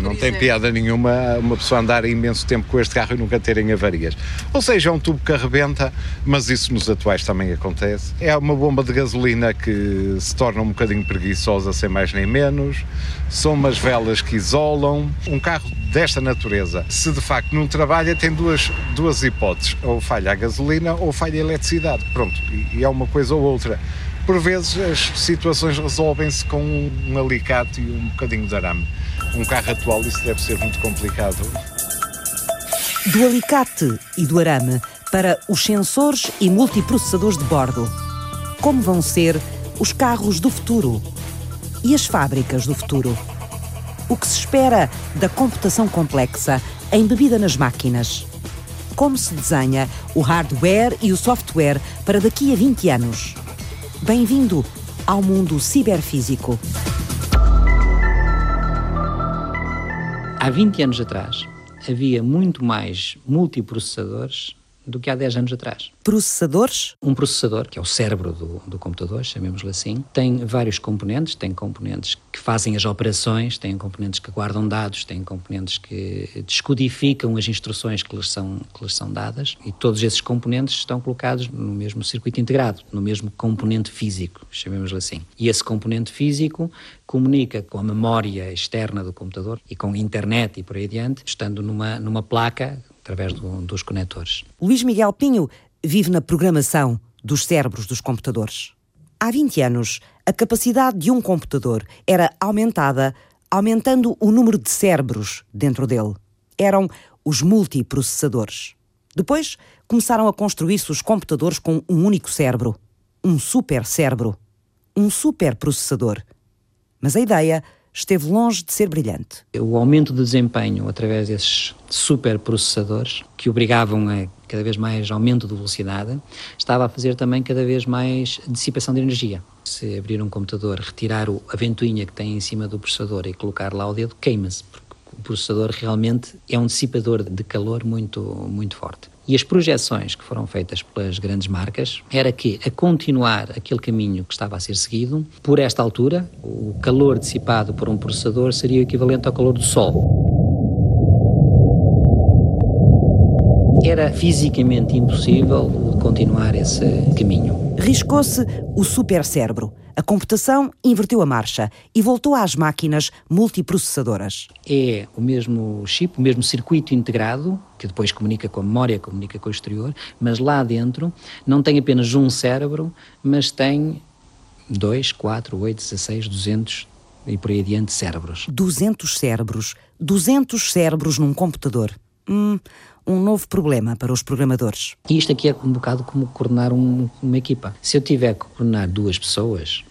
não tem piada nenhuma uma pessoa andar imenso tempo com este carro e nunca terem avarias. Ou seja, é um tubo que arrebenta, mas isso nos atuais também acontece. É uma bomba de gasolina que se torna um bocadinho preguiçosa, sem mais nem menos. São umas velas que isolam. Um carro desta natureza, se de facto não trabalha, tem duas, duas hipóteses: ou falha a gasolina ou falha a eletricidade. Pronto, e é uma coisa ou outra. Por vezes as situações resolvem-se com um alicate e um bocadinho de arame. Um carro atual isso deve ser muito complicado. Do alicate e do arame para os sensores e multiprocessadores de bordo. Como vão ser os carros do futuro e as fábricas do futuro? O que se espera da computação complexa embebida nas máquinas? Como se desenha o hardware e o software para daqui a 20 anos? Bem-vindo ao mundo ciberfísico. Há 20 anos atrás havia muito mais multiprocessadores do que há 10 anos atrás. Processadores? Um processador, que é o cérebro do, do computador, chamemos-lhe assim, tem vários componentes. Tem componentes que fazem as operações, tem componentes que guardam dados, tem componentes que descodificam as instruções que lhes são, que lhes são dadas e todos esses componentes estão colocados no mesmo circuito integrado, no mesmo componente físico, chamemos-lhe assim. E esse componente físico comunica com a memória externa do computador e com a internet e por aí adiante, estando numa, numa placa através do, dos conectores. Luís Miguel Pinho vive na programação dos cérebros dos computadores. Há 20 anos, a capacidade de um computador era aumentada, aumentando o número de cérebros dentro dele. Eram os multiprocessadores. Depois, começaram a construir-se os computadores com um único cérebro, um super cérebro, um superprocessador. Mas a ideia esteve longe de ser brilhante. O aumento de desempenho através desses superprocessadores, que obrigavam a cada vez mais aumento de velocidade, estava a fazer também cada vez mais dissipação de energia. Se abrir um computador, retirar a ventoinha que tem em cima do processador e colocar lá o dedo, queima-se, porque o processador realmente é um dissipador de calor muito, muito forte. E as projeções que foram feitas pelas grandes marcas era que, a continuar aquele caminho que estava a ser seguido, por esta altura, o calor dissipado por um processador seria equivalente ao calor do Sol. Era fisicamente impossível continuar esse caminho. Riscou-se o supercérebro. A computação inverteu a marcha e voltou às máquinas multiprocessadoras. É o mesmo chip, o mesmo circuito integrado, que depois comunica com a memória, comunica com o exterior, mas lá dentro não tem apenas um cérebro, mas tem 2, 4, 8, 16, 200 e por aí adiante cérebros. 200 cérebros. 200 cérebros num computador. Hum, um novo problema para os programadores. E isto aqui é um bocado como coordenar um, uma equipa. Se eu tiver que coordenar duas pessoas,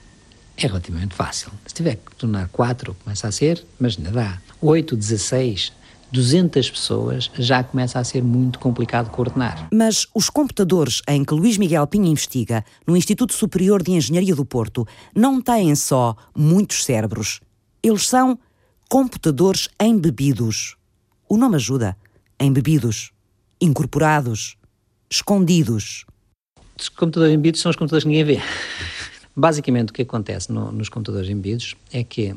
é relativamente fácil. Se tiver que coordenar quatro, começa a ser, mas ainda dá. Oito, dezesseis, 200 pessoas, já começa a ser muito complicado coordenar. Mas os computadores em que Luís Miguel Pinha investiga, no Instituto Superior de Engenharia do Porto, não têm só muitos cérebros. Eles são computadores embebidos. O nome ajuda embebidos, incorporados, escondidos. Os computadores embebidos são os computadores que ninguém vê. Basicamente, o que acontece no, nos computadores embebidos é que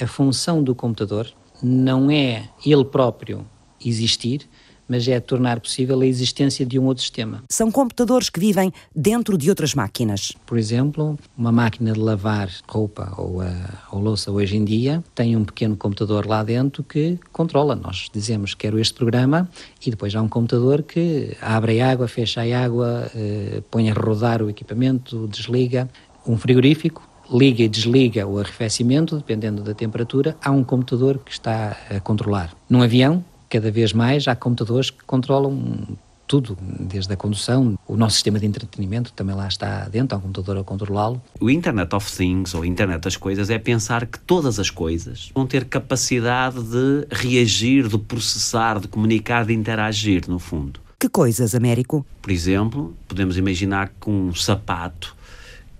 a função do computador não é ele próprio existir, mas é tornar possível a existência de um outro sistema. São computadores que vivem dentro de outras máquinas. Por exemplo, uma máquina de lavar roupa ou, a, ou louça hoje em dia tem um pequeno computador lá dentro que controla. Nós dizemos que quero este programa e depois há um computador que abre a água, fecha a água, eh, põe a rodar o equipamento, desliga. Um frigorífico liga e desliga o arrefecimento, dependendo da temperatura, há um computador que está a controlar. Num avião, cada vez mais há computadores que controlam tudo, desde a condução, o nosso sistema de entretenimento também lá está dentro, há um computador a controlá-lo. O Internet of Things, ou Internet das Coisas, é pensar que todas as coisas vão ter capacidade de reagir, de processar, de comunicar, de interagir, no fundo. Que coisas, Américo? Por exemplo, podemos imaginar que um sapato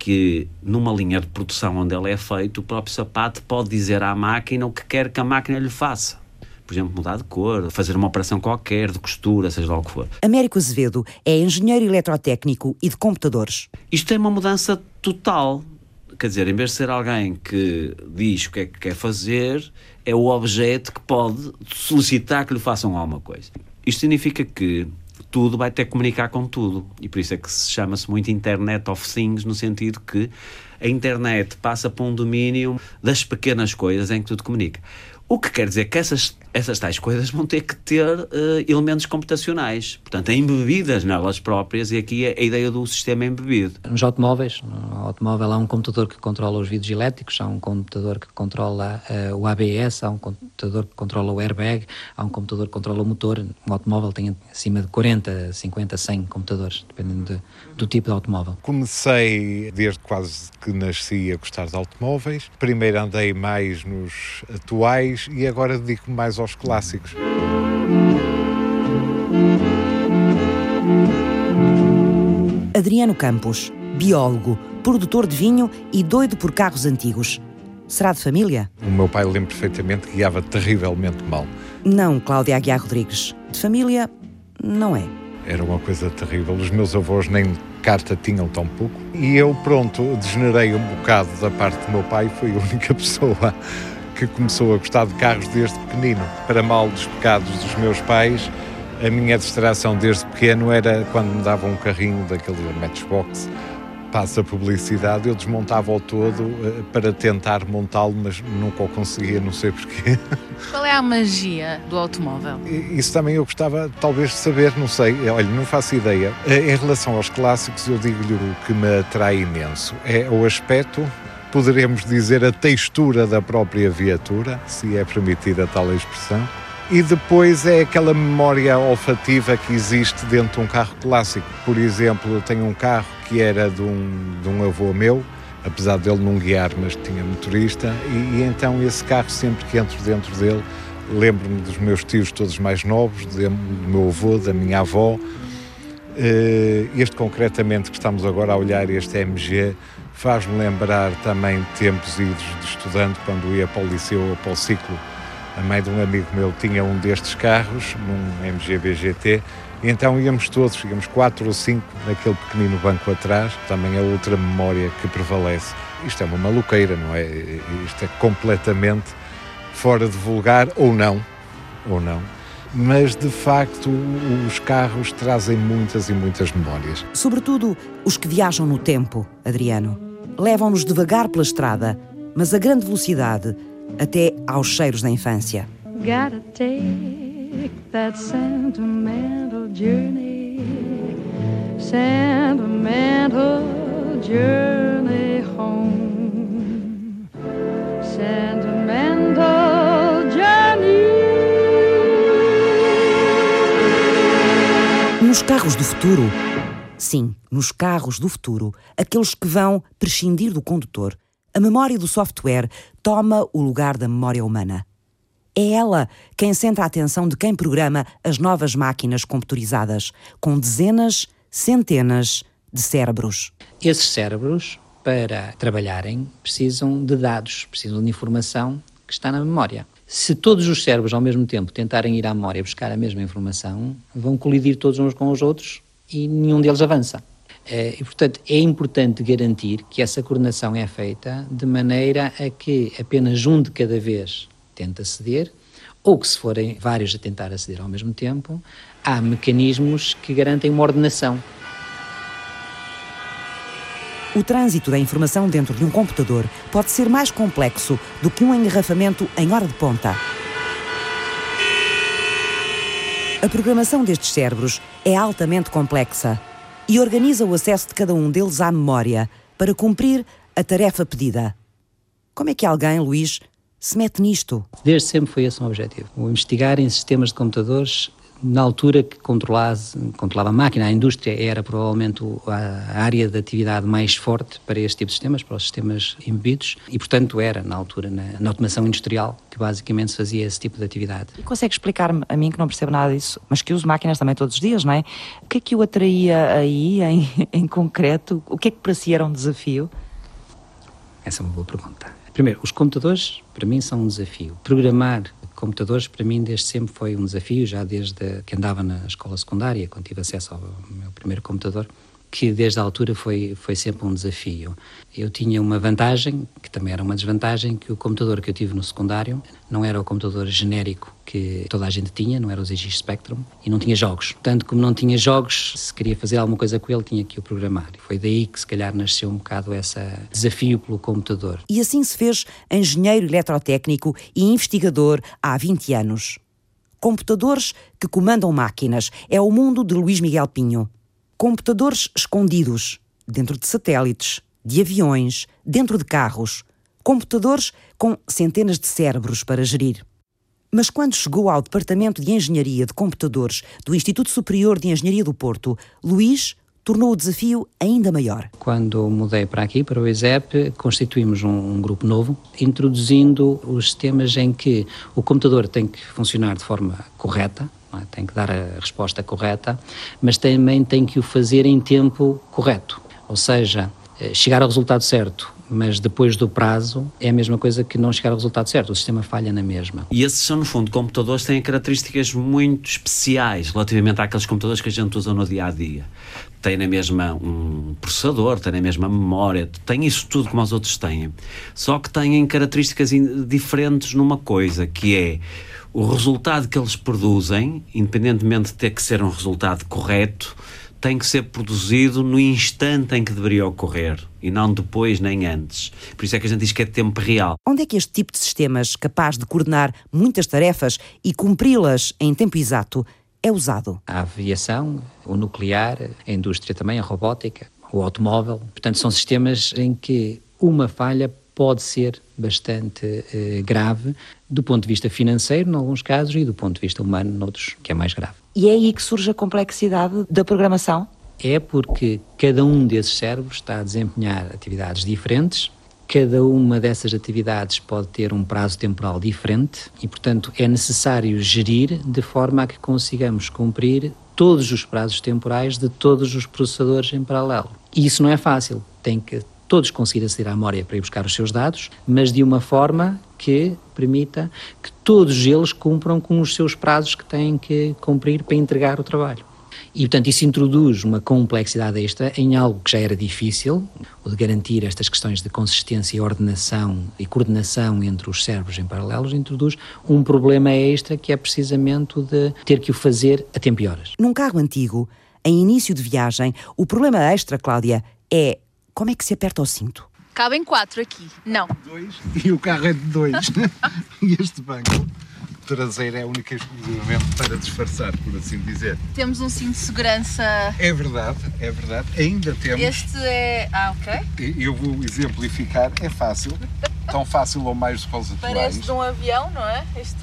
que numa linha de produção onde ele é feito, o próprio sapato pode dizer à máquina o que quer que a máquina lhe faça por exemplo, mudar de cor, fazer uma operação qualquer, de costura, seja lá o que for. Américo Azevedo é engenheiro eletrotécnico e de computadores. Isto é uma mudança total. quer dizer, em vez de ser alguém que diz o que é que quer fazer, é o objeto que pode solicitar que lhe façam alguma coisa. Isto significa que tudo vai ter que comunicar com tudo. E por isso é que se chama-se muito Internet of Things, no sentido que a internet passa por um domínio das pequenas coisas em que tudo comunica. O que quer dizer que essas, essas tais coisas vão ter que ter uh, elementos computacionais, portanto, embebidas nelas próprias, e aqui é a ideia do sistema embebido. Nos automóveis, no automóvel há um computador que controla os vidros elétricos, há um computador que controla uh, o ABS, há um computador que controla o airbag, há um computador que controla o motor. Um automóvel tem acima de 40, 50, 100 computadores, dependendo de, do tipo de automóvel. Comecei desde quase que nasci a gostar de automóveis. Primeiro andei mais nos atuais e agora dedico-me mais aos clássicos. Adriano Campos, biólogo, produtor de vinho e doido por carros antigos. Será de família? O meu pai, lembro perfeitamente, guiava terrivelmente mal. Não, Cláudia Aguiar Rodrigues. De família, não é. Era uma coisa terrível. Os meus avós nem carta tinham tão pouco. E eu, pronto, degenerei um bocado da parte do meu pai. Foi a única pessoa que começou a gostar de carros desde pequenino. Para mal dos pecados dos meus pais, a minha distração desde pequeno era quando me davam um carrinho daquele Matchbox passa publicidade, eu desmontava-o todo uh, para tentar montá-lo, mas nunca o conseguia, não sei porquê. Qual é a magia do automóvel? Isso também eu gostava, talvez, de saber, não sei, olha, não faço ideia. Uh, em relação aos clássicos, eu digo-lhe o que me atrai imenso. É o aspecto, poderemos dizer a textura da própria viatura, se é permitida tal expressão e depois é aquela memória olfativa que existe dentro de um carro clássico. Por exemplo, eu tenho um carro que era de um, de um avô meu, apesar dele não guiar, mas tinha motorista, e, e então esse carro, sempre que entro dentro dele, lembro-me dos meus tios todos mais novos, do meu avô, da minha avó. Eh, este concretamente que estamos agora a olhar, este MG, faz-me lembrar também tempos idos de estudante, quando ia para o liceu ou para o ciclo a mãe de um amigo meu tinha um destes carros, num MG GT, e então íamos todos, íamos quatro ou cinco naquele pequenino banco atrás, também é outra memória que prevalece. Isto é uma maluqueira, não é? Isto é completamente fora de vulgar, ou não, ou não. Mas de facto os carros trazem muitas e muitas memórias. Sobretudo os que viajam no tempo, Adriano. Levam-nos devagar pela estrada, mas a grande velocidade até aos cheiros da infância. Gotta take that sentimental journey, sentimental journey home, sentimental journey. Nos carros do futuro, sim, nos carros do futuro, aqueles que vão prescindir do condutor a memória do software toma o lugar da memória humana. É ela quem centra a atenção de quem programa as novas máquinas computarizadas, com dezenas, centenas de cérebros. Esses cérebros, para trabalharem, precisam de dados, precisam de informação que está na memória. Se todos os cérebros ao mesmo tempo tentarem ir à memória buscar a mesma informação, vão colidir todos uns com os outros e nenhum deles avança. Eh, e, portanto, é importante garantir que essa coordenação é feita de maneira a que apenas um de cada vez tente aceder, ou que, se forem vários a tentar aceder ao mesmo tempo, há mecanismos que garantem uma ordenação. O trânsito da informação dentro de um computador pode ser mais complexo do que um engarrafamento em hora de ponta. A programação destes cérebros é altamente complexa e organiza o acesso de cada um deles à memória para cumprir a tarefa pedida. Como é que alguém, Luís, se mete nisto? Desde sempre foi esse o objetivo. O investigar em sistemas de computadores na altura que controlava a máquina, a indústria era provavelmente a área de atividade mais forte para este tipo de sistemas, para os sistemas embebidos, e portanto era, na altura, na, na automação industrial, que basicamente se fazia esse tipo de atividade. E consegue explicar-me, a mim que não percebo nada disso, mas que uso máquinas também todos os dias, não é? O que é que o atraía aí, em, em concreto? O que é que para si era um desafio? Essa é uma boa pergunta. Primeiro, os computadores, para mim, são um desafio. Programar computadores, para mim, desde sempre foi um desafio, já desde que andava na escola secundária, quando tive acesso ao meu primeiro computador, que desde a altura foi, foi sempre um desafio. Eu tinha uma vantagem, que também era uma desvantagem, que o computador que eu tive no secundário não era o computador genérico que toda a gente tinha, não era o ZX Spectrum, e não tinha jogos. Tanto como não tinha jogos, se queria fazer alguma coisa com ele, tinha que o programar. Foi daí que se calhar nasceu um bocado esse desafio pelo computador. E assim se fez engenheiro eletrotécnico e investigador há 20 anos. Computadores que comandam máquinas é o mundo de Luís Miguel Pinho. Computadores escondidos, dentro de satélites, de aviões, dentro de carros. Computadores com centenas de cérebros para gerir. Mas quando chegou ao Departamento de Engenharia de Computadores do Instituto Superior de Engenharia do Porto, Luís tornou o desafio ainda maior. Quando mudei para aqui, para o ISEP, constituímos um, um, grupo novo, introduzindo os sistemas em que o computador tem que funcionar de forma correta, é? tem que dar a resposta correta, mas também tem que o fazer em tempo correto. Ou seja, eh, chegar ao resultado certo, mas depois do prazo é a mesma coisa que não chegar ao resultado certo, o sistema falha na mesma. E esses são, no fundo, computadores que têm características muito especiais relativamente àqueles computadores que a gente usa no dia a dia. Tem na mesma um processador, tem na mesma memória, tem isso tudo como os outros têm. Só que têm características diferentes numa coisa, que é o resultado que eles produzem, independentemente de ter que ser um resultado correto, tem que ser produzido no instante em que deveria ocorrer e não depois nem antes. Por isso é que a gente diz que é tempo real. Onde é que este tipo de sistemas, capaz de coordenar muitas tarefas e cumpri-las em tempo exato, é usado? A aviação, o nuclear, a indústria também, a robótica, o automóvel. Portanto, são sistemas em que uma falha pode ser bastante eh, grave do ponto de vista financeiro, em alguns casos, e do ponto de vista humano, noutros, que é mais grave. E é aí que surge a complexidade da programação? É porque cada um desses cérebros está a desempenhar atividades diferentes, cada uma dessas atividades pode ter um prazo temporal diferente e, portanto, é necessário gerir de forma a que consigamos cumprir todos os prazos temporais de todos os processadores em paralelo. E isso não é fácil, tem que todos conseguir aceder à memória para ir buscar os seus dados, mas de uma forma que permita que todos eles cumpram com os seus prazos que têm que cumprir para entregar o trabalho. E, portanto, isso introduz uma complexidade extra em algo que já era difícil, o de garantir estas questões de consistência, ordenação e coordenação entre os cérebros em paralelos, introduz um problema extra que é precisamente o de ter que o fazer a tempo e horas. Num carro antigo, em início de viagem, o problema extra, Cláudia, é como é que se aperta o cinto? Cabem quatro aqui. Não. Dois. E o carro é de dois. e este banco traseiro é única e exclusivamente para disfarçar, por assim dizer. Temos um cinto de segurança. É verdade, é verdade. Ainda temos. Este é. Ah, ok. Eu vou exemplificar. É fácil. Tão fácil ou mais do que os atuais. Parece de um avião, não é? Este.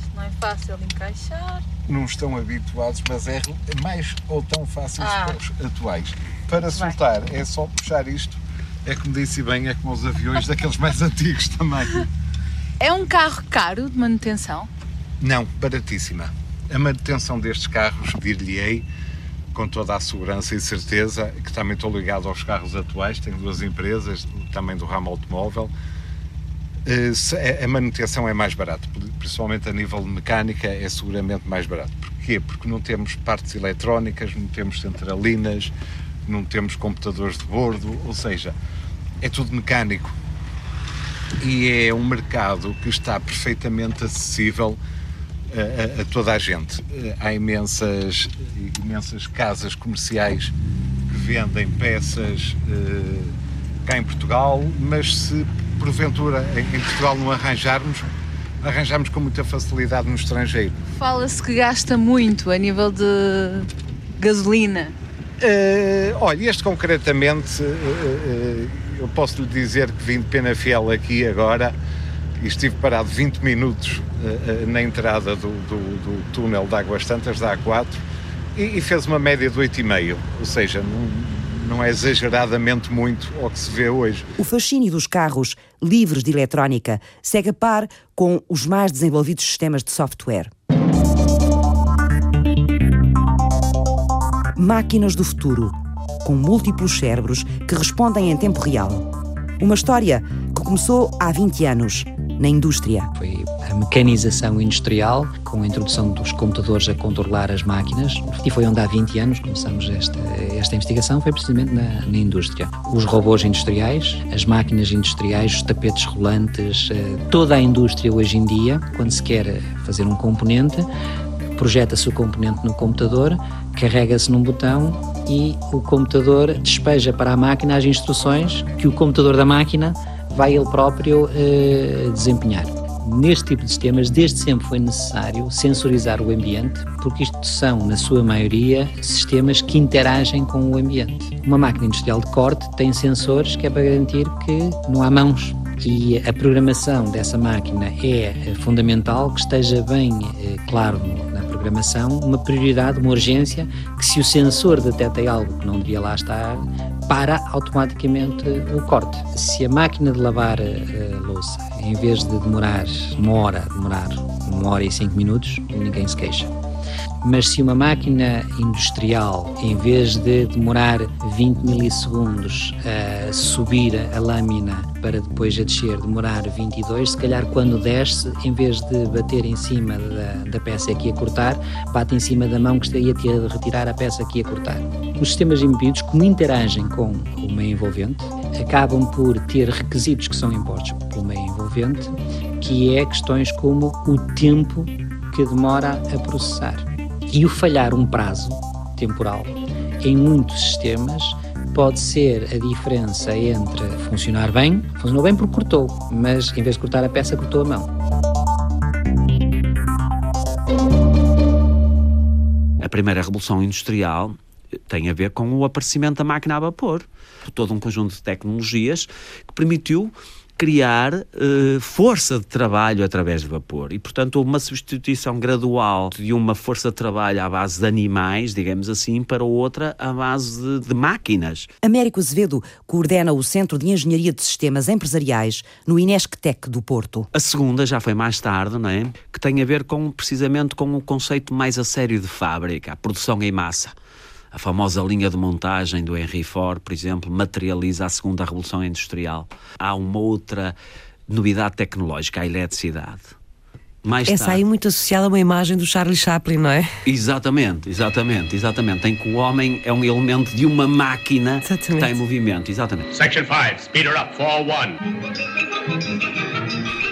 Isto não é fácil de encaixar não estão habituados, mas é mais ou tão fácil ah. os atuais. Para soltar é só puxar isto, é como disse bem, é como os aviões daqueles mais antigos também. É um carro caro de manutenção? Não, baratíssima. A manutenção destes carros, dir-lhe-ei, com toda a segurança e certeza, que também estou ligado aos carros atuais, tenho duas empresas, também do ramo automóvel, eh, a manutenção é mais barata, principalmente a nível de mecânica, é seguramente mais barato. Porquê? Porque não temos partes eletrónicas, não temos centralinas, não temos computadores de bordo, ou seja, é tudo mecânico. E é um mercado que está perfeitamente acessível a, a, a toda a gente. Há imensas, imensas casas comerciais que vendem peças uh, cá em Portugal, mas se porventura em Portugal não arranjarmos, arranjamos com muita facilidade no estrangeiro. Fala-se que gasta muito a nível de gasolina. Uh, olha, este concretamente, uh, uh, eu posso lhe dizer que vim de Penafiel aqui agora e estive parado 20 minutos na entrada do, do, do, túnel de Águas Santas, da A4, e, e fez uma média de 8,5, ou seja, não, não é exageradamente muito ao que se vê hoje. O fascínio dos carros livres de eletrónica segue a par com os mais desenvolvidos sistemas de software. Máquinas do futuro, com múltiplos cérebros que respondem em tempo real. Uma história que começou há 20 anos, na indústria. Foi a mecanização industrial, com a introdução dos computadores a controlar as máquinas, e foi onde há 20 anos começamos esta, esta investigação, foi precisamente na, na indústria. Os robôs industriais, as máquinas industriais, os tapetes rolantes, eh, toda a indústria hoje em dia, quando se quer fazer um componente, projeta-se o componente no computador, carrega-se num botão e o computador despeja para a máquina as instruções que o computador da máquina vai ele próprio eh, desempenhar. Neste tipo de sistemas, desde sempre foi necessário sensorizar o ambiente, porque isto são, na sua maioria, sistemas que interagem com o ambiente. Uma máquina industrial de corte tem sensores que é para garantir que não há mãos e a programação dessa máquina é eh, fundamental que esteja bem eh, claro programação uma prioridade, uma urgência, que se o sensor detecta algo que não devia lá estar, para automaticamente o corte. Se a máquina de lavar a, a louça, em vez de demorar uma hora, demorar uma hora e cinco minutos, ninguém se queixa mas se uma máquina industrial, em vez de demorar 20 milissegundos a subir a lâmina para depois a descer, demorar 22, se calhar quando desce, em vez de bater em cima da, da peça que ia cortar, bate em cima da mão que estaria a retirar a peça que ia cortar. Os sistemas embebidos, como interagem com o meio envolvente, acabam por ter requisitos que são impostos pelo meio envolvente, que é questões como o tempo que demora a processar. E o falhar um prazo temporal em muitos sistemas pode ser a diferença entre funcionar bem, funcionou bem porque cortou, mas em vez de cortar a peça, cortou a mão. A primeira revolução industrial tem a ver com o aparecimento da máquina a vapor. Todo um conjunto de tecnologias que permitiu criar uh, força de trabalho através de vapor. E, portanto, houve uma substituição gradual de uma força de trabalho à base de animais, digamos assim, para outra à base de, de máquinas. Américo Azevedo coordena o Centro de Engenharia de Sistemas Empresariais no Inesctec do Porto. A segunda já foi mais tarde, não é? Que tem a ver com, precisamente com o conceito mais a sério de fábrica, a produção em massa. A famosa linha de montagem do Henry Ford, por exemplo, materializa a segunda revolução industrial. Há uma outra novidade tecnológica, a eletricidade. Mais Essa tarde, aí muito associada a uma imagem do Charlie Chaplin, não é? Exatamente, exatamente, exatamente. Em que o homem é um elemento de uma máquina exatamente. que está em movimento, exatamente. Section 5, speed her up, 4-1.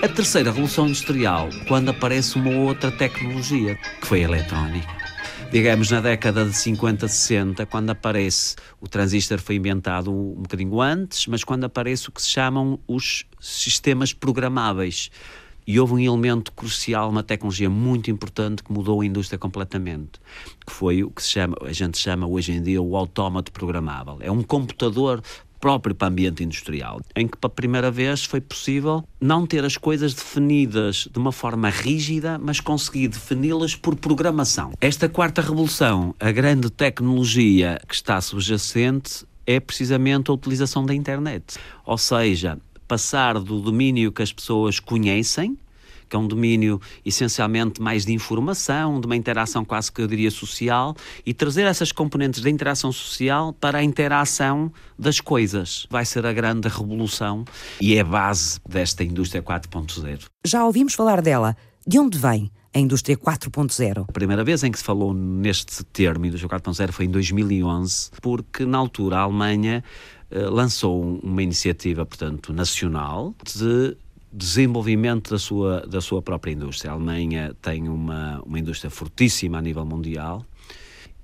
A terceira revolução industrial, quando aparece uma outra tecnologia, que foi a eletrónica digamos, na década de 50, 60, quando aparece o transistor foi inventado um bocadinho antes, mas quando aparece o que se chamam os sistemas programáveis. E houve um elemento crucial, uma tecnologia muito importante que mudou a indústria completamente, que foi o que se chama, a gente chama hoje em dia o autómato programável. É um computador próprio para ambiente industrial, em que pela primeira vez foi possível não ter as coisas definidas de uma forma rígida, mas conseguir defini-las por programação. Esta quarta revolução, a grande tecnologia que está subjacente é precisamente a utilização da internet. Ou seja, passar do domínio que as pessoas conhecem, que é um domínio essencialmente mais de informação, de uma interação quase que eu diria social, e trazer essas componentes da interação social para a interação das coisas. Vai ser a grande revolução e é a base desta indústria 4.0. Já ouvimos falar dela. De onde vem? a indústria 4.0. A primeira vez em que se falou neste termo, indústria 4.0, foi em 2011, porque na altura a Alemanha eh, lançou uma iniciativa, portanto, nacional de desenvolvimento da sua, da sua própria indústria. A Alemanha tem uma, uma indústria fortíssima a nível mundial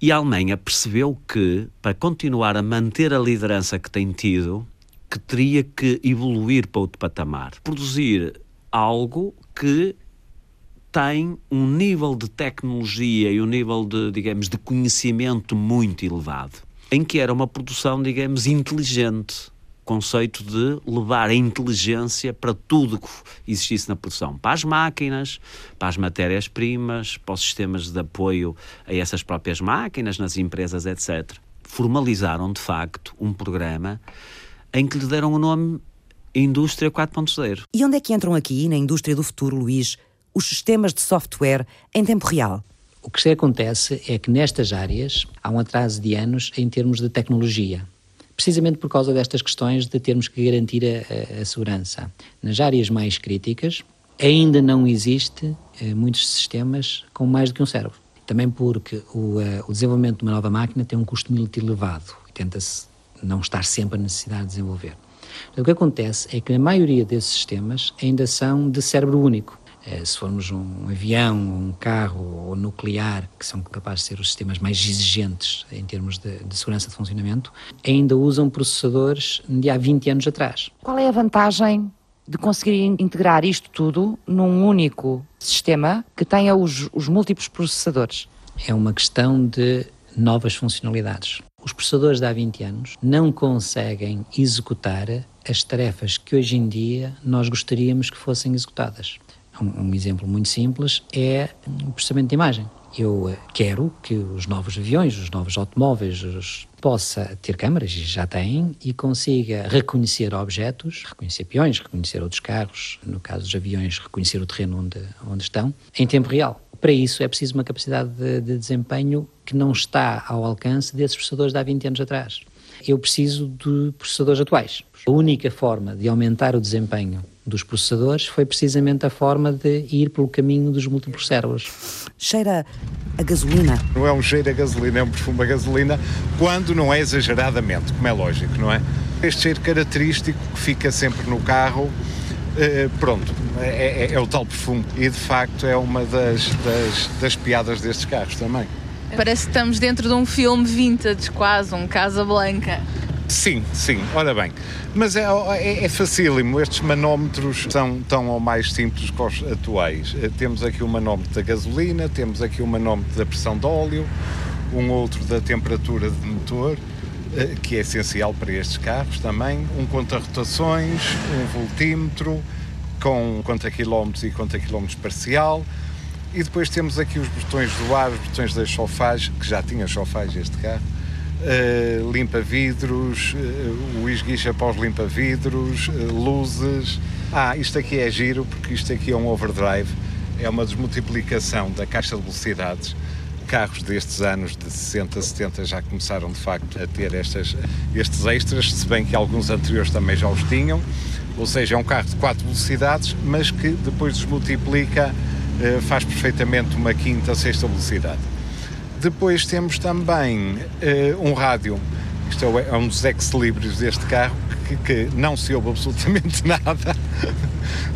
e a Alemanha percebeu que, para continuar a manter a liderança que tem tido, que teria que evoluir para outro patamar. Produzir algo que tem um nível de tecnologia e um nível de, digamos, de conhecimento muito elevado, em que era uma produção, digamos, inteligente conceito de levar a inteligência para tudo que existisse na produção, para as máquinas, para as matérias-primas, para os sistemas de apoio a essas próprias máquinas, nas empresas, etc. Formalizaram, de facto, um programa em que lhe deram o nome Indústria 4.0. E onde é que entram aqui, na indústria do futuro, Luís, os sistemas de software em tempo real? O que acontece é que nestas áreas há um atraso de anos em termos de tecnologia precisamente por causa destas questões de termos que garantir a, a, segurança. Nas áreas mais críticas, Ainda não existe eh, muitos sistemas com mais do que um cérebro. Também porque o, eh, o desenvolvimento de uma nova máquina tem um custo muito elevado e tenta-se não estar sempre a necessidade de desenvolver. O que acontece é que a maioria desses sistemas ainda são de cérebro único. Eh, se formos um avião, um carro ou nuclear, que são capazes de ser os sistemas mais exigentes em termos de, de, segurança de funcionamento, ainda usam processadores de há 20 anos atrás. Qual é a vantagem de conseguir integrar isto tudo num único sistema que tenha os, os múltiplos processadores? É uma questão de novas funcionalidades. Os processadores de há 20 anos não conseguem executar as tarefas que hoje em dia nós gostaríamos que fossem executadas. Um, um exemplo muito simples é o processamento de imagem. Eu uh, quero que os novos aviões, os novos automóveis, os, possa ter câmaras, e já tem, e consiga reconhecer objetos, reconhecer peões, reconhecer outros carros, no caso dos aviões, reconhecer o terreno onde, onde estão, em tempo real. Para isso é preciso uma capacidade de, de desempenho que não está ao alcance desses processadores de há 20 anos atrás. Eu preciso de processadores atuais. A única forma de aumentar o desempenho dos processadores foi precisamente a forma de ir pelo caminho dos múltiplos cérebros. Cheira a gasolina. Não é um cheiro a gasolina, é um perfume a gasolina, quando não é exageradamente, como é lógico, não é? Este cheiro característico que fica sempre no carro, eh, pronto, é, é, é, o tal perfume. E de facto é uma das, das, das piadas destes carros também. Parece que estamos dentro de um filme vintage, quase, um Casa Blanca. Sim, sim, ora bem. Mas é, é, é facílimo, estes manómetros são tão ou mais simples que os atuais. Eh, temos aqui o manómetro da gasolina, temos aqui o manómetro da pressão de óleo, um outro da temperatura de motor, eh, que é essencial para estes carros também, um conta-rotações, um voltímetro, com conta quilómetros e conta quilómetros parcial, e depois temos aqui os botões do ar, os botões das sofás, que já tinha sofás este carro, uh, limpa-vidros, uh, o esguicha pós limpa-vidros, uh, luzes. Ah, isto aqui é giro porque isto aqui é um overdrive, é uma desmultiplicação da caixa de velocidades. Carros destes anos de 60, 70 já começaram de facto a ter estas, estes extras, se bem que alguns anteriores também já os tinham. Ou seja, é um carro de 4 velocidades, mas que depois desmultiplica, faz perfeitamente uma quinta, sexta velocidade. Depois temos também uh, um rádio, isto é, é um dos ex-libris deste carro, que, que, não se ouve absolutamente nada.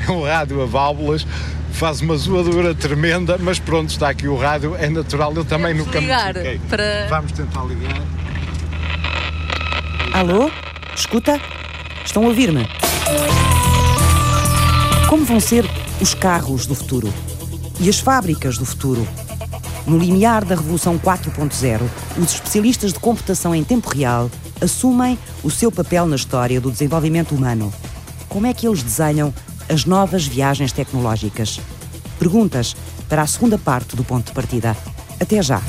é um rádio a válvulas, faz uma zoadura tremenda, mas pronto, está aqui o rádio, é natural, eu também Vamos nunca ligar me para... Vamos tentar ligar. Alô? Escuta? Estão a ouvir-me? Como vão ser os carros do futuro? E as fábricas do futuro? No limiar da Revolução 4.0, os especialistas de computação em tempo real assumem o seu papel na história do desenvolvimento humano. Como é que eles desenham as novas viagens tecnológicas? Perguntas para a segunda parte do ponto de partida. Até já!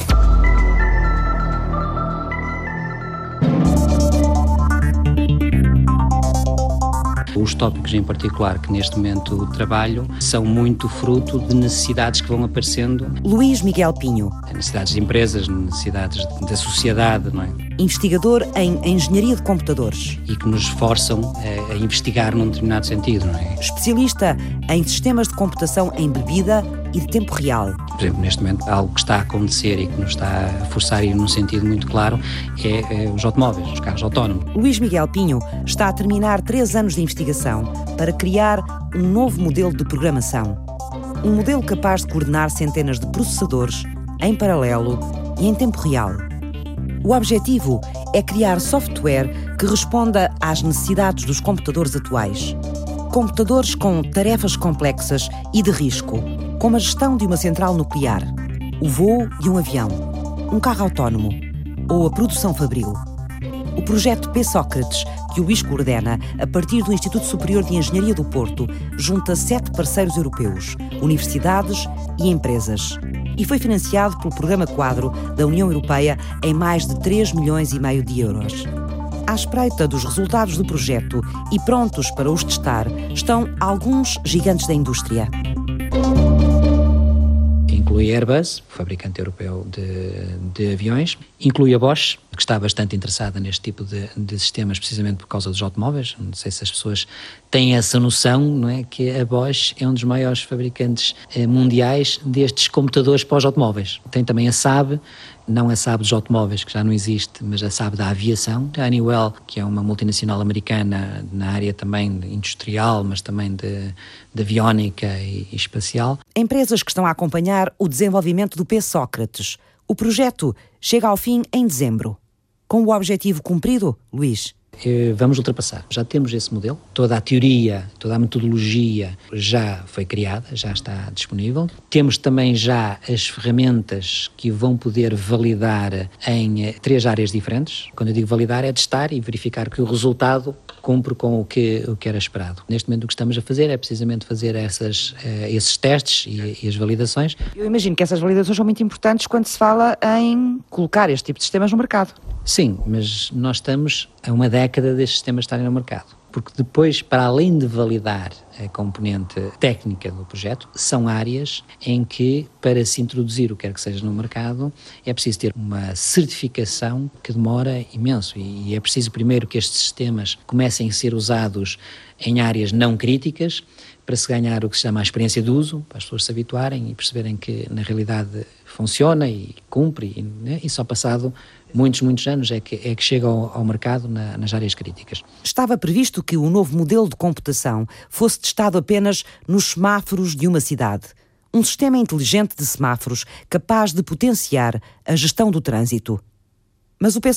Os tópicos em particular que neste momento trabalho são muito fruto de necessidades que vão aparecendo. Luís Miguel Pinho. Necessidades de empresas, necessidades da sociedade, não é? Investigador em Engenharia de Computadores. E que nos forçam a, a investigar num determinado sentido, não é? Especialista em sistemas de computação em bebida e de tempo real. Por exemplo, neste momento, algo que está a acontecer e que nos está a forçar a ir num sentido muito claro é, é os automóveis, os carros autónomos. Luís Miguel Pinho está a terminar três anos de investigação para criar um novo modelo de programação. Um modelo capaz de coordenar centenas de processadores em paralelo e em tempo real. O objetivo é criar software que responda às necessidades dos computadores atuais. Computadores com tarefas complexas e de risco, como a gestão de uma central nuclear, o voo de um avião, um carro autónomo ou a produção fabril. O projeto P-Sócrates, que o Luís coordena a partir do Instituto Superior de Engenharia do Porto, junta sete parceiros europeus, universidades e empresas. E foi financiado pelo Programa Quadro da União Europeia em mais de 3 milhões e meio de euros. À espreita dos resultados do projeto e prontos para os testar estão alguns gigantes da indústria inclui a Airbus, fabricante europeu de, de aviões, inclui a Bosch, que está bastante interessada neste tipo de, de, sistemas precisamente por causa dos automóveis. Não sei se as pessoas têm essa noção, não é, que a Bosch é um dos maiores fabricantes eh, mundiais destes computadores os automóveis. Tem também a Saab, não a SAB dos automóveis, que já não existe, mas a SAB da aviação. A Honeywell, que é uma multinacional americana na área também industrial, mas também de, de aviónica e, e espacial. Empresas que estão a acompanhar o desenvolvimento do P. Sócrates. O projeto chega ao fim em dezembro. Com o objetivo cumprido, Luís? Eh, vamos ultrapassar. Já temos esse modelo, toda a teoria, toda a metodologia já foi criada, já está disponível. Temos também já as ferramentas que vão poder validar em eh, três áreas diferentes. Quando eu digo validar, é testar e verificar que o resultado cumpre com o que, o que era esperado. Neste momento, o que estamos a fazer é precisamente fazer essas, uh, esses testes e, e, as validações. Eu imagino que essas validações são muito importantes quando se fala em colocar este tipo de sistemas no mercado. Sim, mas nós estamos a uma década destes sistemas estarem no mercado porque depois, para além de validar a componente técnica do projeto, são áreas em que, para se introduzir o que quer que seja no mercado, é preciso ter uma certificação que demora imenso e é preciso primeiro que estes sistemas comecem a ser usados em áreas não críticas para se ganhar o que se chama a experiência de uso, para as pessoas se habituarem e perceberem que na realidade funciona e cumpre, e, né? e só passado muitos, muitos anos é que, é que chega ao, ao mercado na, nas áreas críticas. Estava previsto que o novo modelo de computação fosse testado apenas nos semáforos de uma cidade. Um sistema inteligente de semáforos capaz de potenciar a gestão do trânsito. Mas o P.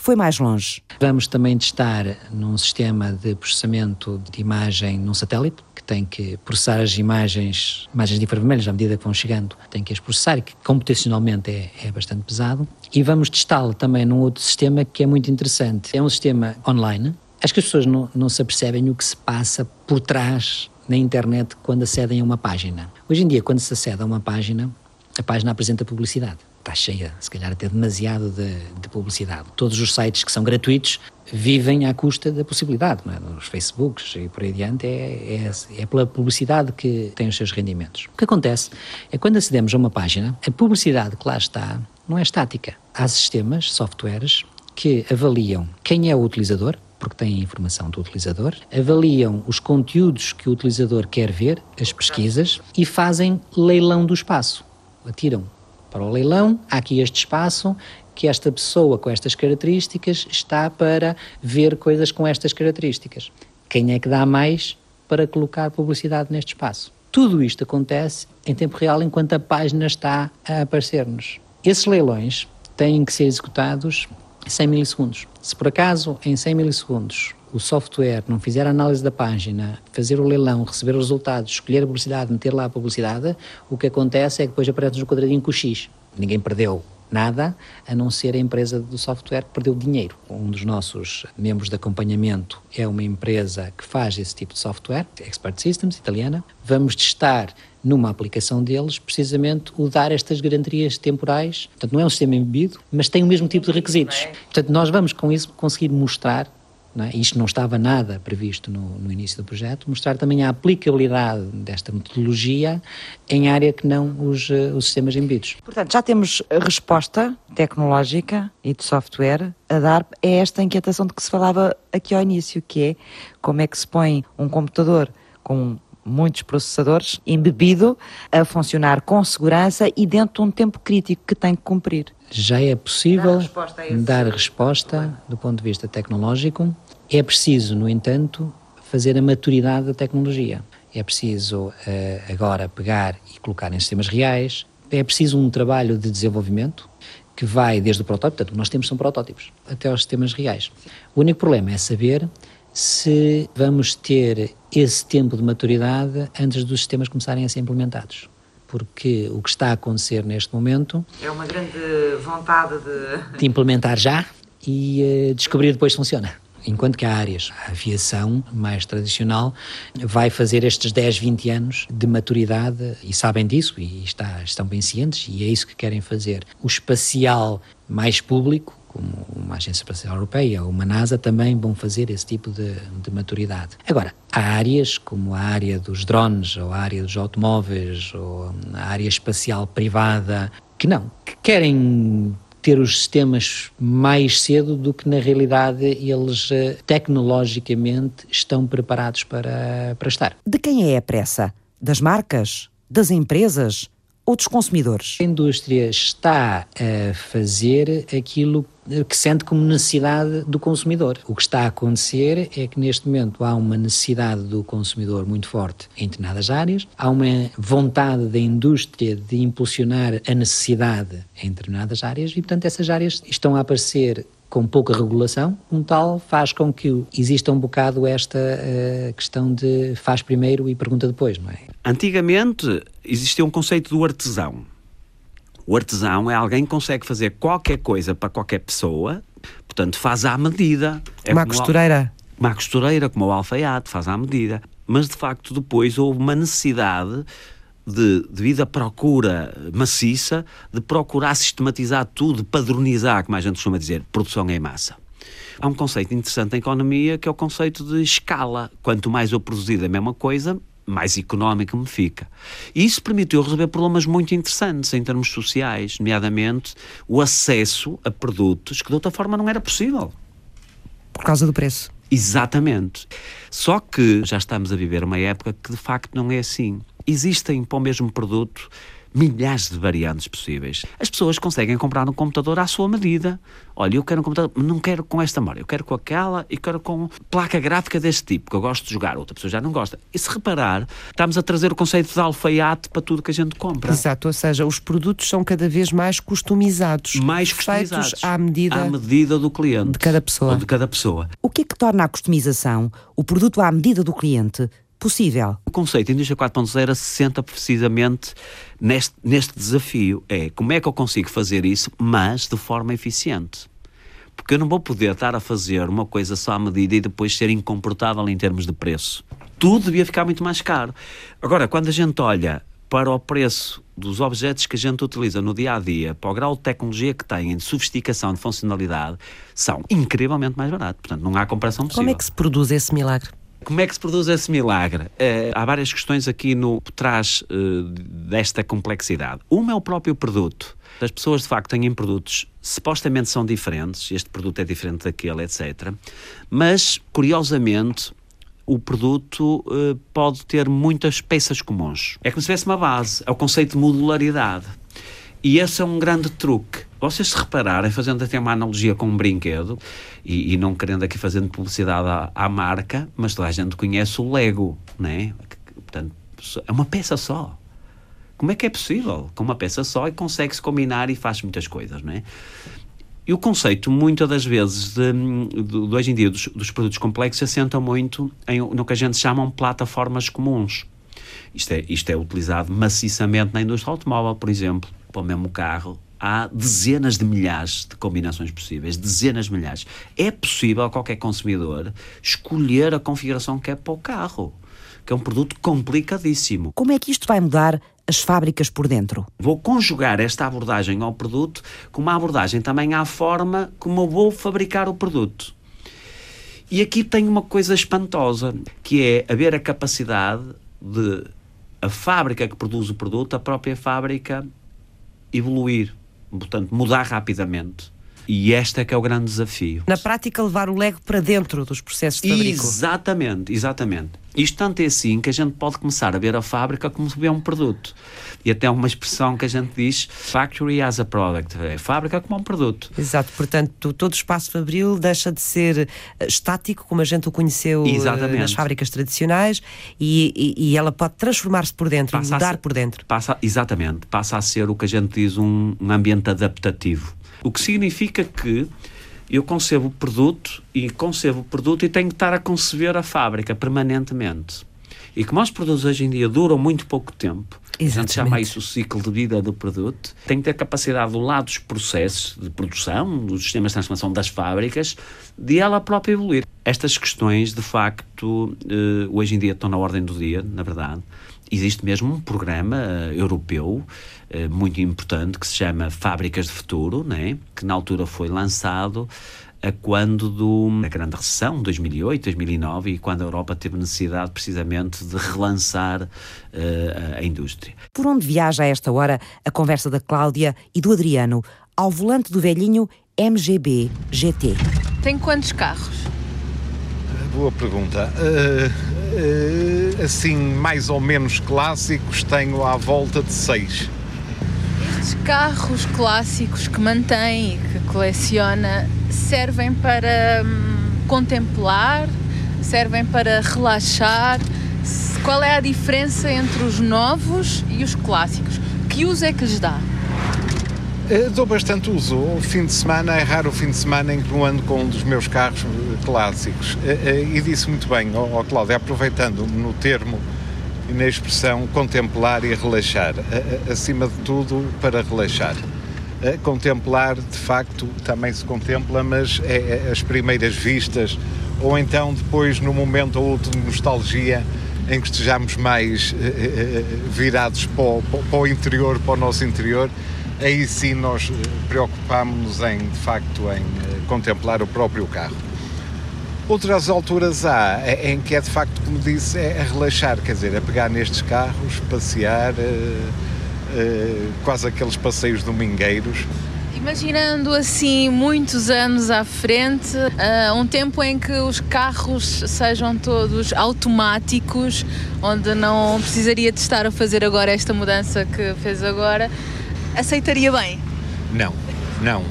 Foi mais longe. Vamos também testar num sistema de processamento de imagem num satélite, que tem que processar as imagens, imagens de infravermelhos à medida que vão chegando, tem que as processar que computacionalmente é, é bastante pesado. E vamos testá-lo também num outro sistema que é muito interessante. É um sistema online. Acho que as pessoas não, não se apercebem o que se passa por trás na internet quando acedem a uma página. Hoje em dia, quando se acede a uma página, a página apresenta publicidade está cheia, se calhar até demasiado de, de, publicidade. Todos os sites que são gratuitos vivem à custa da possibilidade, é? Nos Facebooks e por aí adiante é, é, é pela publicidade que tem os seus rendimentos. O que acontece é quando acedemos a uma página, a publicidade que lá está não é estática. Há sistemas, softwares, que avaliam quem é o utilizador, porque têm a informação do utilizador, avaliam os conteúdos que o utilizador quer ver, as pesquisas, e fazem leilão do espaço. Atiram para o leilão, há aqui este espaço que esta pessoa com estas características está para ver coisas com estas características. Quem é que dá mais para colocar publicidade neste espaço? Tudo isto acontece em tempo real enquanto a página está a aparecer-nos. Esses leilões têm que ser executados em 100 milissegundos. Se por acaso, em 100 milissegundos, o software não fizer a análise da página, fazer o leilão, receber os resultados, escolher a publicidade, meter lá a publicidade, o que acontece é que depois aparece no quadradinho com o X. Ninguém perdeu nada, a não ser a empresa do software que perdeu dinheiro. Um dos nossos membros de acompanhamento é uma empresa que faz esse tipo de software, Expert Systems, italiana. Vamos testar numa aplicação deles precisamente o dar estas garantias temporais. Portanto, não é um sistema embebido, mas tem o mesmo tipo de requisitos. Portanto, nós vamos com isso conseguir mostrar não é? isto não estava nada previsto no, no, início do projeto, mostrar também a aplicabilidade desta metodologia em área que não os, eh, os sistemas embebidos. Portanto, já temos a resposta tecnológica e de software a dar a esta inquietação de que se falava aqui ao início, que é como é que se põe um computador com muitos processadores embebido a funcionar com segurança e dentro de um tempo crítico que tem que cumprir. Já é possível dar resposta, dar resposta do ponto de vista tecnológico é preciso, no entanto, fazer a maturidade da tecnologia. É preciso uh, agora pegar e colocar em sistemas reais. É preciso um trabalho de desenvolvimento que vai desde o protótipo, portanto, nós temos são protótipos, até aos sistemas reais. O único problema é saber se vamos ter esse tempo de maturidade antes dos sistemas começarem a ser implementados. Porque o que está a acontecer neste momento. É uma grande vontade de. de implementar já e uh, descobrir depois se funciona enquanto que há áreas, a aviação mais tradicional vai fazer estes 10, 20 anos de maturidade e sabem disso e está, estão bem cientes e é isso que querem fazer. O espacial mais público, como uma Agência Espacial Europeia ou uma NASA, também vão fazer esse tipo de, de maturidade. Agora, há áreas como a área dos drones, ou a área dos automóveis, ou a área espacial privada, que não, que querem ter os sistemas mais cedo do que na realidade eles eh, tecnologicamente estão preparados para, para estar. De quem é a pressa? Das marcas? Das empresas? Ou dos consumidores? A indústria está a fazer aquilo que sente como necessidade do consumidor. O que está a acontecer é que neste momento há uma necessidade do consumidor muito forte em determinadas áreas, há uma vontade da indústria de impulsionar a necessidade em determinadas áreas e, portanto, essas áreas estão a aparecer com pouca regulação, um tal faz com que exista um bocado esta uh, questão de faz primeiro e pergunta depois, não é? Antigamente existia um conceito do artesão o artesão é alguém que consegue fazer qualquer coisa para qualquer pessoa, portanto faz à medida. É uma costureira. Uma costureira, como o alfaiate, faz à medida. Mas de facto depois houve uma necessidade de, devido à procura maciça, de procurar sistematizar tudo, padronizar, como a gente costuma dizer, produção em massa. Há um conceito interessante em economia que é o conceito de escala. Quanto mais eu produzir da mesma coisa, mais económico me fica. E isso permitiu resolver problemas muito interessantes em termos sociais, nomeadamente o acesso a produtos que de outra forma não era possível. Por causa do preço. Exatamente. Só que já estamos a viver uma época que de facto não é assim. Existem para o mesmo produto milhares de variantes possíveis. As pessoas conseguem comprar um computador à sua medida. Olha, eu quero um computador, não quero com esta memória, eu quero com aquela e quero com placa gráfica deste tipo, que eu gosto de jogar, outra pessoa já não gosta. E se reparar, estamos a trazer o conceito de alfaiate para tudo que a gente compra. Exato, ou seja, os produtos são cada vez mais customizados. Mais customizados. Feitos à medida, à medida do cliente. De cada pessoa. de cada pessoa. O que é que torna a customização, o produto à medida do cliente, possível? O conceito Indústria 4.0 assenta precisamente neste, neste desafio. É como é que eu consigo fazer isso, mas de forma eficiente. Porque eu não vou poder estar a fazer uma coisa só à medida e depois ser incomportável em termos de preço. Tudo devia ficar muito mais caro. Agora, quando a gente olha para o preço dos objetos que a gente utiliza no dia a dia, para o grau de tecnologia que têm, de sofisticação, de funcionalidade, são incrivelmente mais baratos. Portanto, não há comparação possível. Como é que se produz esse milagre? Como é que se produz esse milagre? Uh, há várias questões aqui no por trás uh, desta complexidade. Uma é o próprio produto. As pessoas de facto têm produtos supostamente são diferentes, este produto é diferente daquele, etc. Mas, curiosamente, o produto uh, pode ter muitas peças comuns. É como se tivesse uma base, é o conceito de modularidade. E esse é um grande truque. Vocês se repararem, fazendo até uma analogia com um brinquedo, e, e não querendo aqui fazendo publicidade à, à, marca, mas toda a gente conhece o Lego, né? Portanto, é uma peça só. Como é que é possível? Com uma peça só e consegue-se combinar e faz muitas coisas, não é? E o conceito, muitas das vezes, de, de, de hoje em dia, dos, dos, produtos complexos, assenta muito em, no que a gente chamam plataformas comuns. Isto é, isto é utilizado maciçamente na indústria automóvel, por exemplo para o mesmo carro, há dezenas de milhares de combinações possíveis, dezenas de milhares. É possível qualquer consumidor escolher a configuração que quer para o carro, que é um produto complicadíssimo. Como é que isto vai mudar as fábricas por dentro? Vou conjugar esta abordagem ao produto com uma abordagem também à forma como eu vou fabricar o produto. E aqui tem uma coisa espantosa, que é haver a capacidade de a fábrica que produz o produto, a própria fábrica evoluir, portanto, mudar rapidamente. E este é que é o grande desafio. Na prática, levar o Lego para dentro dos processos de fabrico. Exatamente, exatamente. Isto tanto é assim que a gente pode começar a ver a fábrica como se vê um produto. E até uma expressão que a gente diz factory as a product, é fábrica como um produto. Exato, portanto, todo o espaço fabril deixa de ser eh, estático, como a gente o conheceu eh, Exatamente. nas fábricas tradicionais, e, e, e ela pode transformar-se por dentro, passa mudar ser, por dentro. Passa, exatamente, passa a ser o que a gente diz um, um ambiente adaptativo o que significa que eu concebo o produto e concebo o produto e tenho que estar a conceber a fábrica permanentemente. E como os produtos hoje em dia duram muito pouco tempo, Exatamente. A gente chama isso o ciclo de vida do produto. Tem que ter capacidade do lado dos processos de produção, dos sistemas de transformação das fábricas, de ela própria evoluir. Estas questões, de facto, eh, hoje em dia estão na ordem do dia, na verdade. Existe mesmo um programa uh, europeu uh, muito importante que se chama Fábricas de Futuro, né? que na altura foi lançado a quando do, da grande recessão, 2008, 2009, e quando a Europa teve necessidade precisamente de relançar uh, a indústria. Por onde viaja a esta hora a conversa da Cláudia e do Adriano ao volante do velhinho MGB GT? Tem quantos carros? Boa pergunta. Uh, uh, assim, mais ou menos clássicos, tenho à volta de seis. Estes carros clássicos que mantém e que coleciona servem para hum, contemplar, servem para relaxar. Qual é a diferença entre os novos e os clássicos? Que uso é que lhes dá? Uh, dou bastante uso. O fim de semana é raro o fim de semana em que não ando com um dos meus carros clássicos. Uh, uh, e disse muito bem, oh, oh, Cláudio, aproveitando no termo e na expressão contemplar e relaxar. acima de tudo, para relaxar. contemplar, de facto, também se contempla, mas é, é as primeiras vistas, ou então depois, no momento ou outro de nostalgia, em que estejamos mais virados para o, para o interior, para o nosso interior, aí sim nós preocupámos-nos em, de facto, em contemplar o próprio carro. Outras alturas há em que é de facto, como disse, é, relaxar, quer dizer, é pegar nestes carros, passear, uh, uh, quase aqueles passeios domingueiros. Imaginando assim muitos anos à frente, uh, um tempo em que os carros sejam todos automáticos, onde não precisaria de estar a fazer agora esta mudança que fez agora, aceitaria bem? Não, não.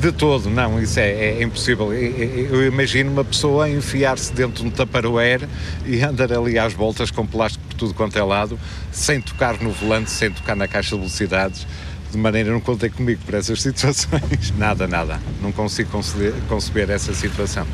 De todo, não, isso é, é, é impossível. Eu imagino uma pessoa enfiar-se dentro de um taparoeiro e andar ali às voltas com plástico por tudo quanto é lado, sem tocar no volante, sem tocar na caixa de velocidades, de maneira não contei comigo por essas situações. Nada, nada. Não consigo conceber, conceber essa situação.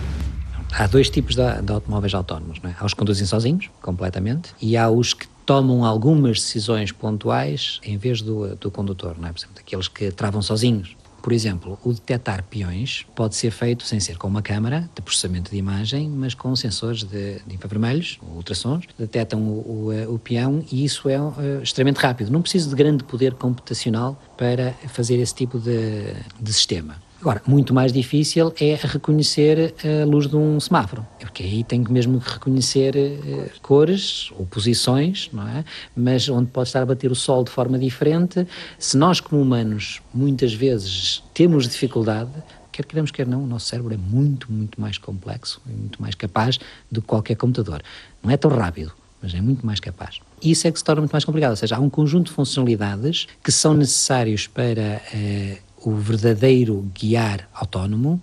Há dois tipos de, de automóveis autónomos, não é? Há os que conduzem sozinhos, completamente, e há os que tomam algumas decisões pontuais em vez do, do condutor, não é? Por exemplo, aqueles que travam sozinhos por exemplo, o detectar peões pode ser feito sem ser com uma câmara de processamento de imagem, mas com sensores de, de infravermelhos, ultrassons, detectam o, o, eh, o, peão e isso é uh, extremamente rápido. Não precisa de grande poder computacional para fazer esse tipo de, de sistema. Agora, muito mais difícil é reconhecer a luz de um semáforo, porque aí tem mesmo que reconhecer uh, cores ou posições, não é? Mas onde pode estar a bater o sol de forma diferente, se nós como humanos muitas vezes temos dificuldade, quer queremos, quer não, o nosso cérebro é muito, muito mais complexo e muito mais capaz do que qualquer computador. Não é tão rápido, mas é muito mais capaz. Isso é que se torna muito mais complicado, ou seja, há um conjunto de funcionalidades que são necessários para uh, o verdadeiro guiar autónomo,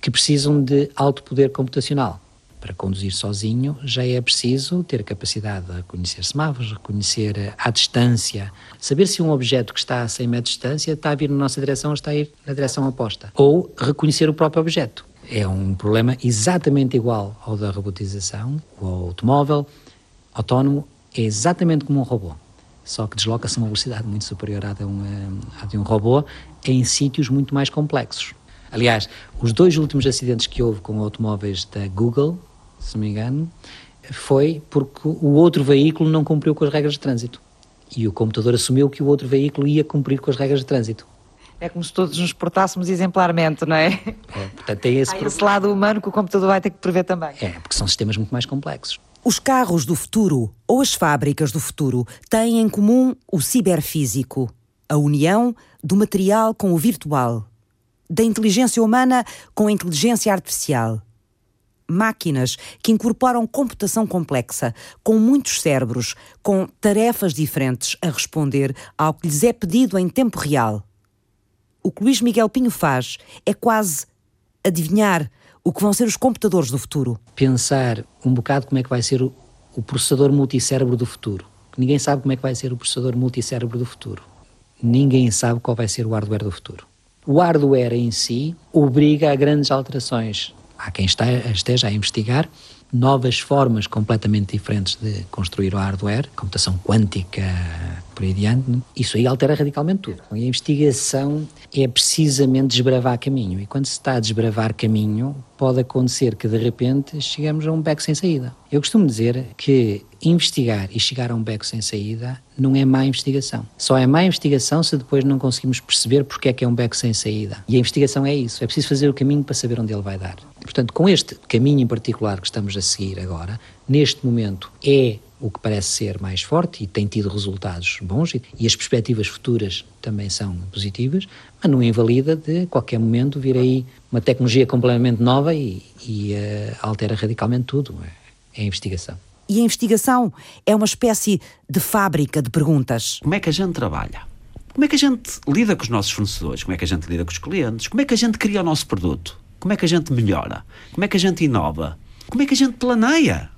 que precisam de alto poder computacional. Para conduzir sozinho já é preciso ter a capacidade de reconhecer semáforos, reconhecer à distância, saber se um objeto que está a 100 metros de distância está a vir na nossa direção ou está a ir na direção oposta. Ou reconhecer o próprio objeto. É um problema exatamente igual ao da robotização. O automóvel autónomo é exatamente como um robô só que desloca-se a uma velocidade muito superior à de, um, eh, à de um robô em sítios muito mais complexos. Aliás, os dois últimos acidentes que houve com automóveis da Google, se me engano, foi porque o outro veículo não cumpriu com as regras de trânsito. E o computador assumiu que o outro veículo ia cumprir com as regras de trânsito. É como se todos nos portássemos exemplarmente, não é? é portanto, tem esse, esse lado humano que o computador vai ter que prever também. É, porque são sistemas muito mais complexos. Os carros do futuro ou as fábricas do futuro têm em comum o ciberfísico, a união do material com o virtual, da inteligência humana com a inteligência artificial. Máquinas que incorporam computação complexa, com muitos cérebros, com tarefas diferentes a responder ao que lhes é pedido em tempo real. O que Luís Miguel Pinho faz é quase adivinhar o que vão ser os computadores do futuro. Pensar um bocado como é que vai ser o, o processador multicérebro do futuro. Ninguém sabe como é que vai ser o processador multicérebro do futuro. Ninguém sabe qual vai ser o hardware do futuro. O hardware em si obriga a grandes alterações. Há quem esteja a investigar novas formas completamente diferentes de construir o hardware, computação quântica, por aí adiante, isso aí altera radicalmente tudo. E a investigação é precisamente desbravar caminho. E quando se está a desbravar caminho, pode acontecer que de repente chegamos a um beco sem saída. Eu costumo dizer que investigar e chegar a um beco sem saída não é má investigação. Só é má investigação se depois não conseguimos perceber porque é que é um beco sem saída. E a investigação é isso, é preciso fazer o caminho para saber onde ele vai dar. Portanto, com este caminho em particular que estamos a seguir agora, neste momento é o que parece ser mais forte e tem tido resultados bons e, e as perspectivas futuras também são positivas, mas não invalida de a qualquer momento vir aí uma tecnologia completamente nova e, e uh, altera radicalmente tudo. É, é a investigação. E a investigação é uma espécie de fábrica de perguntas. Como é que a gente trabalha? Como é que a gente lida com os nossos fornecedores? Como é que a gente lida com os clientes? Como é que a gente cria o nosso produto? Como é que a gente melhora? Como é que a gente inova? Como é que a gente planeia?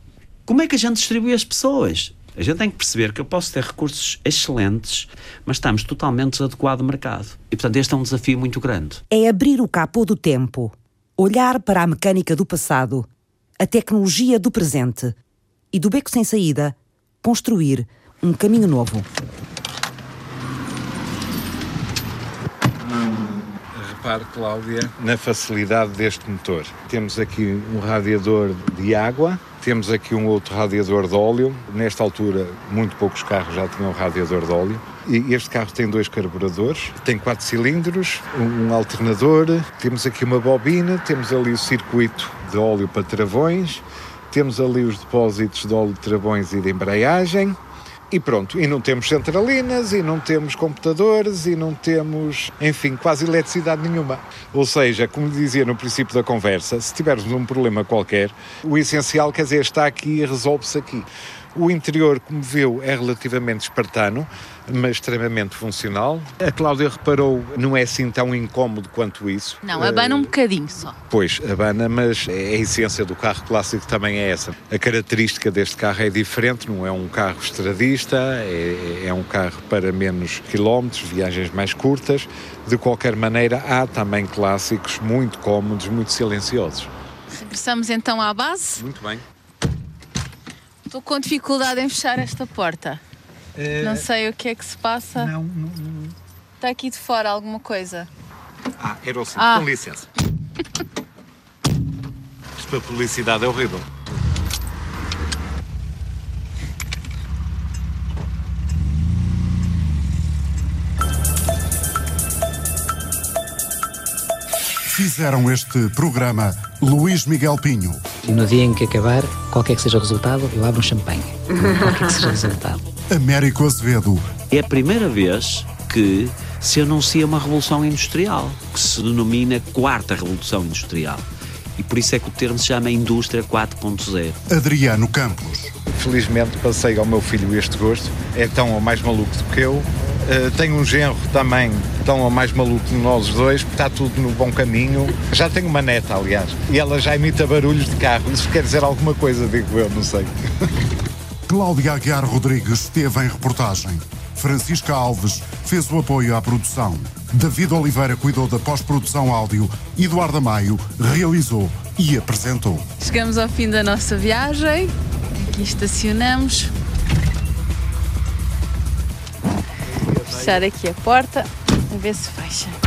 Como é que a gente distribui as pessoas? A gente tem que perceber que eu posso ter recursos excelentes, mas estamos totalmente desadequados ao mercado. E, portanto, este é um desafio muito grande. É abrir o capô do tempo, olhar para a mecânica do passado, a tecnologia do presente e do beco sem saída, construir um caminho novo. Cláudia, na facilidade deste motor. Temos aqui um radiador de água, temos aqui um outro radiador de óleo. Nesta altura, muito poucos carros já tinham radiador de óleo. E este carro tem dois carburadores, tem quatro cilindros, um alternador, temos aqui uma bobina, temos ali o circuito de óleo para travões, temos ali os depósitos de óleo de travões e de embreagem. E pronto, e não temos centralinas, e não temos computadores, e não temos, enfim, quase eletricidade nenhuma. Ou seja, como dizia no princípio da conversa, se tivermos um problema qualquer, o essencial, quer dizer, está aqui e resolve-se aqui. O interior, como viu, é relativamente espartano, mas extremamente funcional. A Cláudia reparou, não é assim tão incómodo quanto isso. Não, abana um bocadinho só. Pois, abana, mas é a essência do carro clássico também é essa. A característica deste carro é diferente, não é um carro estradista, é, é um carro para menos quilómetros, viagens mais curtas. De qualquer maneira, há também clássicos muito cómodos, muito silenciosos. Regressamos então à base. Muito bem. Estou com dificuldade em fechar esta porta. É... Não sei o que é que se passa. Não, não, não. Está aqui de fora alguma coisa. Ah, era o cinto. Ah. Com licença. Isto para publicidade é horrível. Fizeram este programa Luís Miguel Pinho. E no dia em que acabar, qualquer que seja o resultado, eu abro um champanhe. qualquer que seja o resultado. Américo Azevedo. É a primeira vez que se anuncia uma revolução industrial, que se denomina Quarta Revolução Industrial. E por isso é que o termo se chama Indústria 4.0. Adriano Campos. Felizmente passei ao meu filho este gosto. É tão ou mais maluco do que eu Uh, tenho um genro também tão ou mais maluco que nós dois, está tudo no bom caminho. Já tenho uma neta, aliás, e ela já imita barulhos de carro. Isso quer dizer alguma coisa, digo eu, não sei. Cláudia Aguiar Rodrigues esteve em reportagem. Francisca Alves fez o apoio à produção. David Oliveira cuidou da pós-produção áudio. Eduardo Maio realizou e apresentou. Chegamos ao fim da nossa viagem. Aqui estacionamos. Fechar aqui a porta, a ver se fecha.